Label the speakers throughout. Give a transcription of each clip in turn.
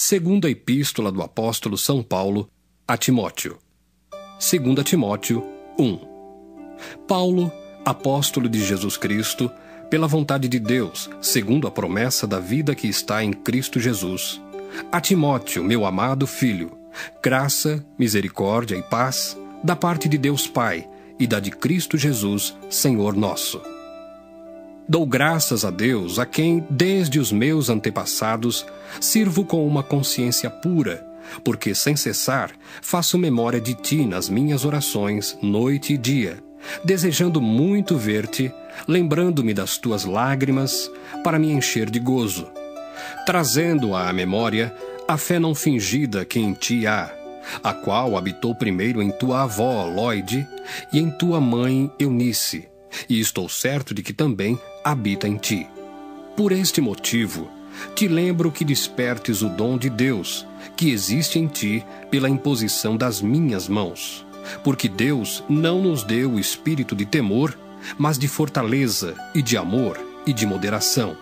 Speaker 1: Segunda Epístola do Apóstolo São Paulo a Timóteo. 2 Timóteo 1. Paulo, apóstolo de Jesus Cristo, pela vontade de Deus, segundo a promessa da vida que está em Cristo Jesus. A Timóteo, meu amado filho, graça, misericórdia e paz da parte de Deus Pai e da de Cristo Jesus, Senhor nosso. Dou graças a Deus, a quem, desde os meus antepassados, sirvo com uma consciência pura, porque sem cessar faço memória de ti nas minhas orações, noite e dia, desejando muito ver-te, lembrando-me das tuas lágrimas, para me encher de gozo, trazendo à memória a fé não fingida que em ti há, a qual habitou primeiro em tua avó, Lloyd, e em tua mãe, Eunice, e estou certo de que também habita em ti. Por este motivo, te lembro que despertes o dom de Deus, que existe em ti pela imposição das minhas mãos. Porque Deus não nos deu o espírito de temor, mas de fortaleza e de amor e de moderação.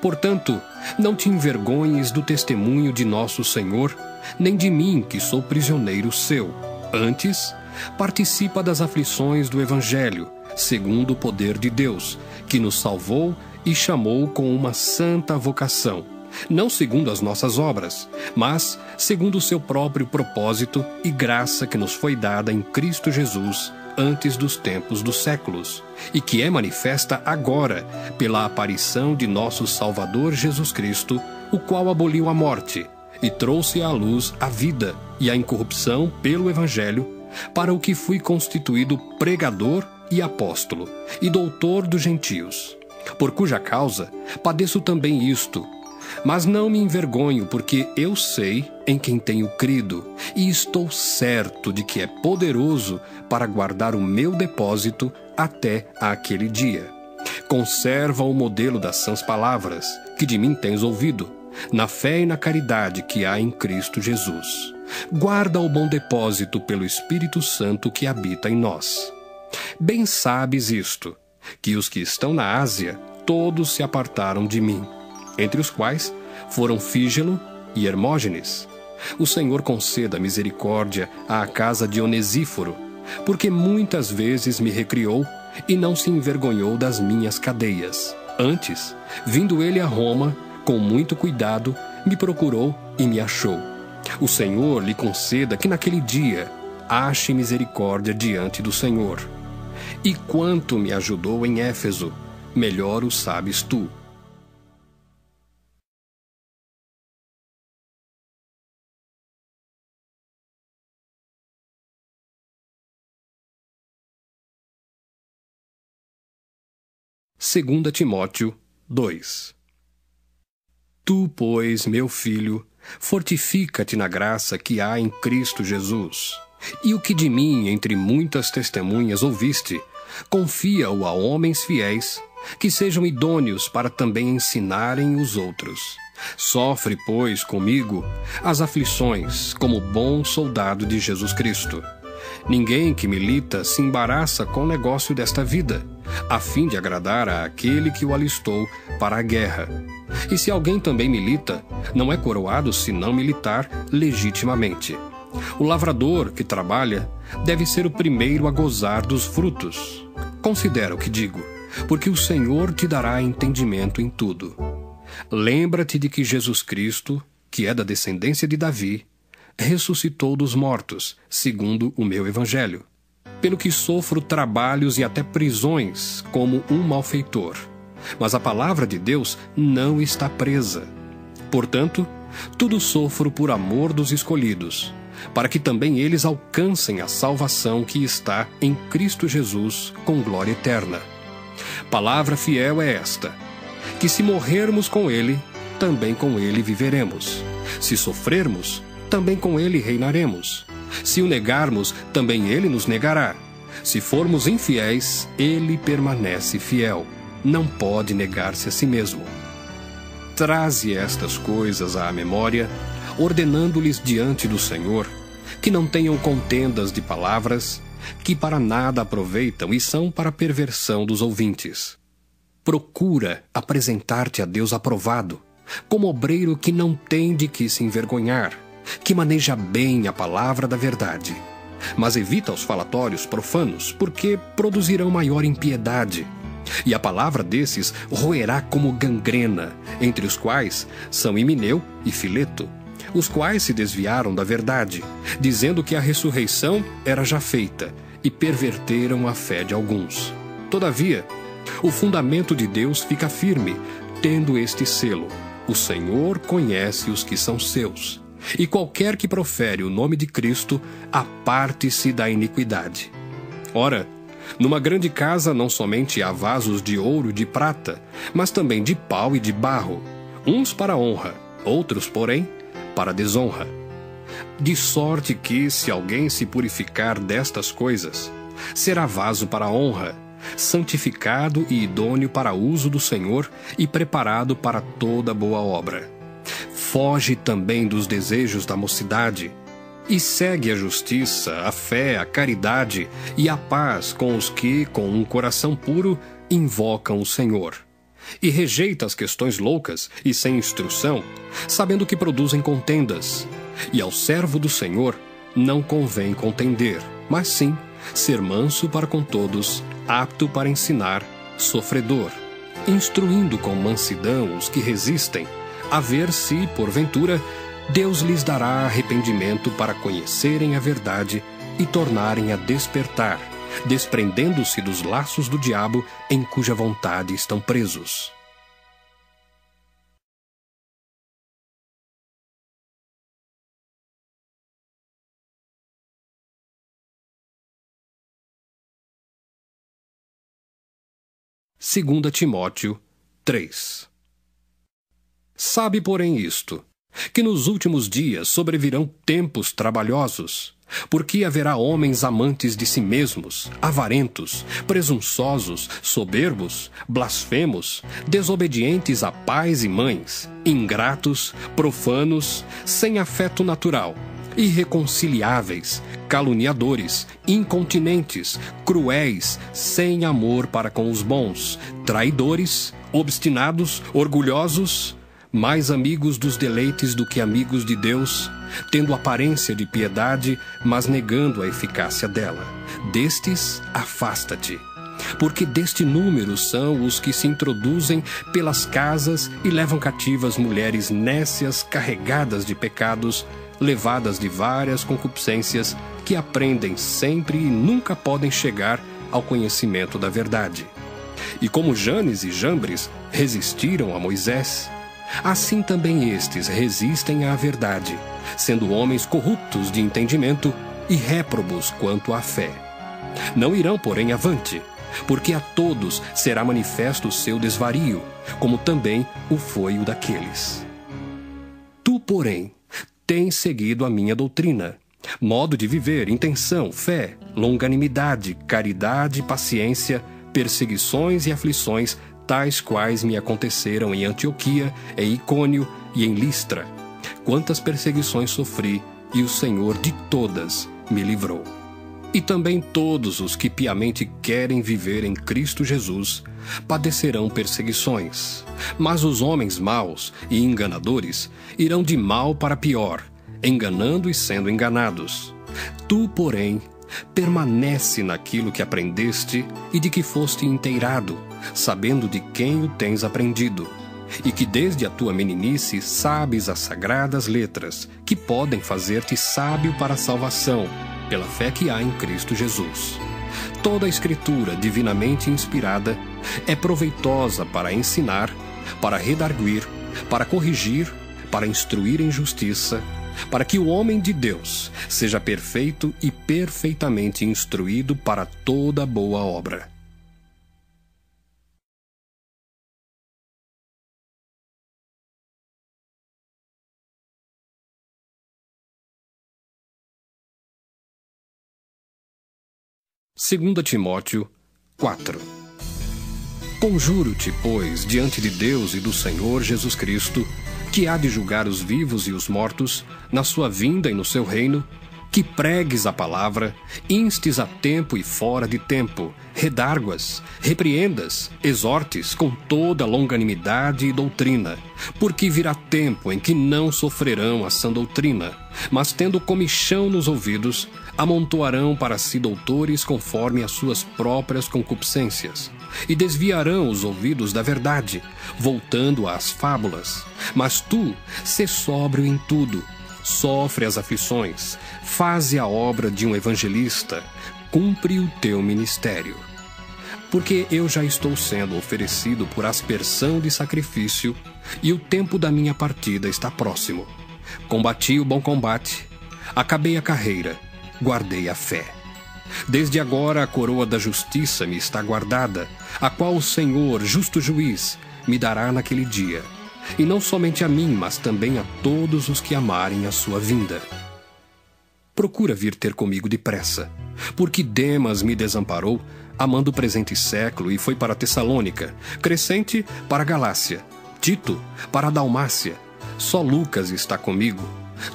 Speaker 1: Portanto, não te envergonhes do testemunho de nosso Senhor, nem de mim, que sou prisioneiro seu. Antes, participa das aflições do Evangelho, segundo o poder de Deus, que nos salvou e chamou com uma santa vocação, não segundo as nossas obras, mas segundo o seu próprio propósito e graça que nos foi dada em Cristo Jesus antes dos tempos dos séculos, e que é manifesta agora pela aparição de nosso Salvador Jesus Cristo, o qual aboliu a morte e trouxe à luz a vida e a incorrupção pelo Evangelho, para o que fui constituído pregador e apóstolo, e doutor dos gentios, por cuja causa padeço também isto. Mas não me envergonho, porque eu sei em quem tenho crido, e estou certo de que é poderoso para guardar o meu depósito até aquele dia. Conserva o modelo das sãs palavras, que de mim tens ouvido, na fé e na caridade que há em Cristo Jesus. Guarda o bom depósito pelo Espírito Santo que habita em nós. Bem sabes isto, que os que estão na Ásia, todos se apartaram de mim, entre os quais foram Fígelo e Hermógenes. O Senhor conceda misericórdia à casa de Onesíforo, porque muitas vezes me recriou e não se envergonhou das minhas cadeias. Antes, vindo ele a Roma, com muito cuidado, me procurou e me achou. O Senhor lhe conceda que naquele dia ache misericórdia diante do Senhor. E quanto me ajudou em Éfeso, melhor o sabes tu. Segunda Timóteo 2 Tu, pois, meu filho, fortifica-te na graça que há em Cristo Jesus. E o que de mim, entre muitas testemunhas, ouviste, confia-o a homens fiéis, que sejam idôneos para também ensinarem os outros. Sofre, pois, comigo as aflições, como bom soldado de Jesus Cristo. Ninguém que milita se embaraça com o negócio desta vida, a fim de agradar a aquele que o alistou para a guerra. E se alguém também milita, não é coroado se não militar legitimamente. O lavrador que trabalha deve ser o primeiro a gozar dos frutos. Considera o que digo, porque o Senhor te dará entendimento em tudo. Lembra-te de que Jesus Cristo, que é da descendência de Davi, ressuscitou dos mortos, segundo o meu evangelho. Pelo que sofro trabalhos e até prisões como um malfeitor. Mas a palavra de Deus não está presa. Portanto, tudo sofro por amor dos escolhidos para que também eles alcancem a salvação que está em Cristo Jesus com glória eterna. Palavra fiel é esta: que se morrermos com Ele, também com Ele viveremos. Se sofrermos, também com Ele reinaremos. Se o negarmos, também Ele nos negará. Se formos infiéis, Ele permanece fiel. Não pode negar-se a si mesmo. Traze estas coisas à memória ordenando-lhes diante do Senhor que não tenham contendas de palavras, que para nada aproveitam e são para perversão dos ouvintes. Procura apresentar-te a Deus aprovado, como obreiro que não tem de que se envergonhar, que maneja bem a palavra da verdade. Mas evita os falatórios profanos, porque produzirão maior impiedade. E a palavra desses roerá como gangrena, entre os quais são Himeneu e Fileto, os quais se desviaram da verdade, dizendo que a ressurreição era já feita, e perverteram a fé de alguns. Todavia, o fundamento de Deus fica firme, tendo este selo: o Senhor conhece os que são seus. E qualquer que profere o nome de Cristo, aparte-se da iniquidade. Ora, numa grande casa não somente há vasos de ouro e de prata, mas também de pau e de barro, uns para honra, outros, porém, para desonra. De sorte que, se alguém se purificar destas coisas, será vaso para honra, santificado e idôneo para uso do Senhor e preparado para toda boa obra. Foge também dos desejos da mocidade e segue a justiça, a fé, a caridade e a paz com os que, com um coração puro, invocam o Senhor. E rejeita as questões loucas e sem instrução, sabendo que produzem contendas. E ao servo do Senhor não convém contender, mas sim ser manso para com todos, apto para ensinar, sofredor, instruindo com mansidão os que resistem, a ver se, porventura, Deus lhes dará arrependimento para conhecerem a verdade e tornarem a despertar, desprendendo-se dos laços do diabo em cuja vontade estão presos. Segunda Timóteo 3 Sabe, porém, isto: que nos últimos dias sobrevirão tempos trabalhosos, porque haverá homens amantes de si mesmos, avarentos, presunçosos, soberbos, blasfemos, desobedientes a pais e mães, ingratos, profanos, sem afeto natural, irreconciliáveis, caluniadores, incontinentes, cruéis, sem amor para com os bons, traidores, obstinados, orgulhosos, mais amigos dos deleites do que amigos de Deus, tendo aparência de piedade, mas negando a eficácia dela. Destes, afasta-te. Porque deste número são os que se introduzem pelas casas e levam cativas mulheres nécias carregadas de pecados, levadas de várias concupiscências, que aprendem sempre e nunca podem chegar ao conhecimento da verdade. E como Janes e Jambres resistiram a Moisés, Assim também estes resistem à verdade, sendo homens corruptos de entendimento e réprobos quanto à fé. Não irão, porém, avante, porque a todos será manifesto o seu desvario, como também o foi o daqueles. Tu, porém, tens seguido a minha doutrina, modo de viver, intenção, fé, longanimidade, caridade, paciência, perseguições e aflições, tais quais me aconteceram em Antioquia, em Icônio e em Listra. Quantas perseguições sofri, e o Senhor de todas me livrou. E também todos os que piamente querem viver em Cristo Jesus padecerão perseguições. Mas os homens maus e enganadores irão de mal para pior, enganando e sendo enganados. Tu, porém, permanece naquilo que aprendeste e de que foste inteirado, sabendo de quem o tens aprendido, e que desde a tua meninice sabes as sagradas letras, que podem fazer-te sábio para a salvação, pela fé que há em Cristo Jesus. Toda a Escritura divinamente inspirada é proveitosa para ensinar, para redarguir, para corrigir, para instruir em justiça, para que o homem de Deus seja perfeito e perfeitamente instruído para toda boa obra. Segunda Timóteo 4 Conjuro-te, pois, diante de Deus e do Senhor Jesus Cristo, que há de julgar os vivos e os mortos, na sua vinda e no seu reino, que pregues a palavra, instes a tempo e fora de tempo, redarguas, repreendas, exortes com toda longanimidade e doutrina, porque virá tempo em que não sofrerão a sã doutrina, mas tendo comichão nos ouvidos, amontoarão para si doutores conforme as suas próprias concupiscências, e desviarão os ouvidos da verdade, voltando às fábulas. Mas tu, sê sóbrio em tudo, sofre as aflições, faze a obra de um evangelista, cumpre o teu ministério. Porque eu já estou sendo oferecido por aspersão de sacrifício, e o tempo da minha partida está próximo. Combati o bom combate, acabei a carreira, guardei a fé. Desde agora a coroa da justiça me está guardada, a qual o Senhor, justo juiz, me dará naquele dia e não somente a mim, mas também a todos os que amarem a sua vinda. Procura vir ter comigo depressa, porque Demas me desamparou, amando o presente século, e foi para Tessalônica, Crescente para Galácia, Tito para Dalmácia. Só Lucas está comigo.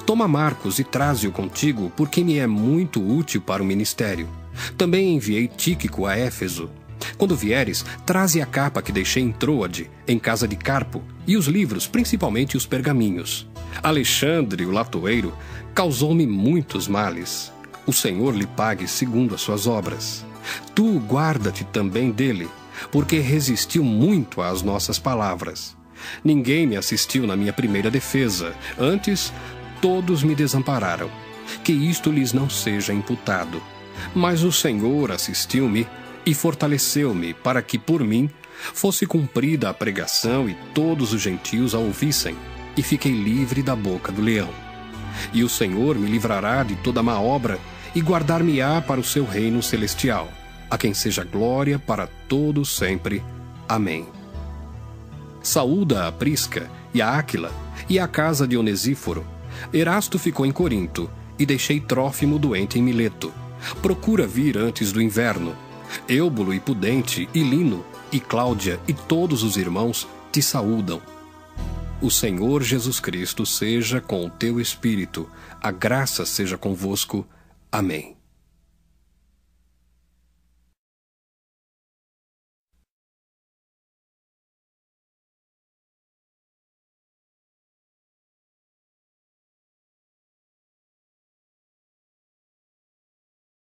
Speaker 1: Toma Marcos e traze-o contigo, porque me é muito útil para o ministério. Também enviei Tíquico a Éfeso. Quando vieres, traze a capa que deixei em Troade, em casa de Carpo, e os livros, principalmente os pergaminhos. Alexandre, o latoeiro, causou-me muitos males. O Senhor lhe pague segundo as suas obras. Tu guarda-te também dele, porque resistiu muito às nossas palavras. Ninguém me assistiu na minha primeira defesa, antes todos me desampararam. Que isto lhes não seja imputado. Mas o Senhor assistiu-me e fortaleceu-me para que por mim fosse cumprida a pregação e todos os gentios a ouvissem, e fiquei livre da boca do leão. E o Senhor me livrará de toda má obra e guardar-me-á para o seu reino celestial, a quem seja glória para todos sempre. Amém. Saúda a Prisca e a Áquila e a casa de Onesíforo. Erasto ficou em Corinto e deixei Trófimo doente em Mileto. Procura vir antes do inverno Êubulo e Pudente, e Lino, e Cláudia, e todos os irmãos te saúdam. O Senhor Jesus Cristo seja com o teu espírito, a graça seja convosco. Amém.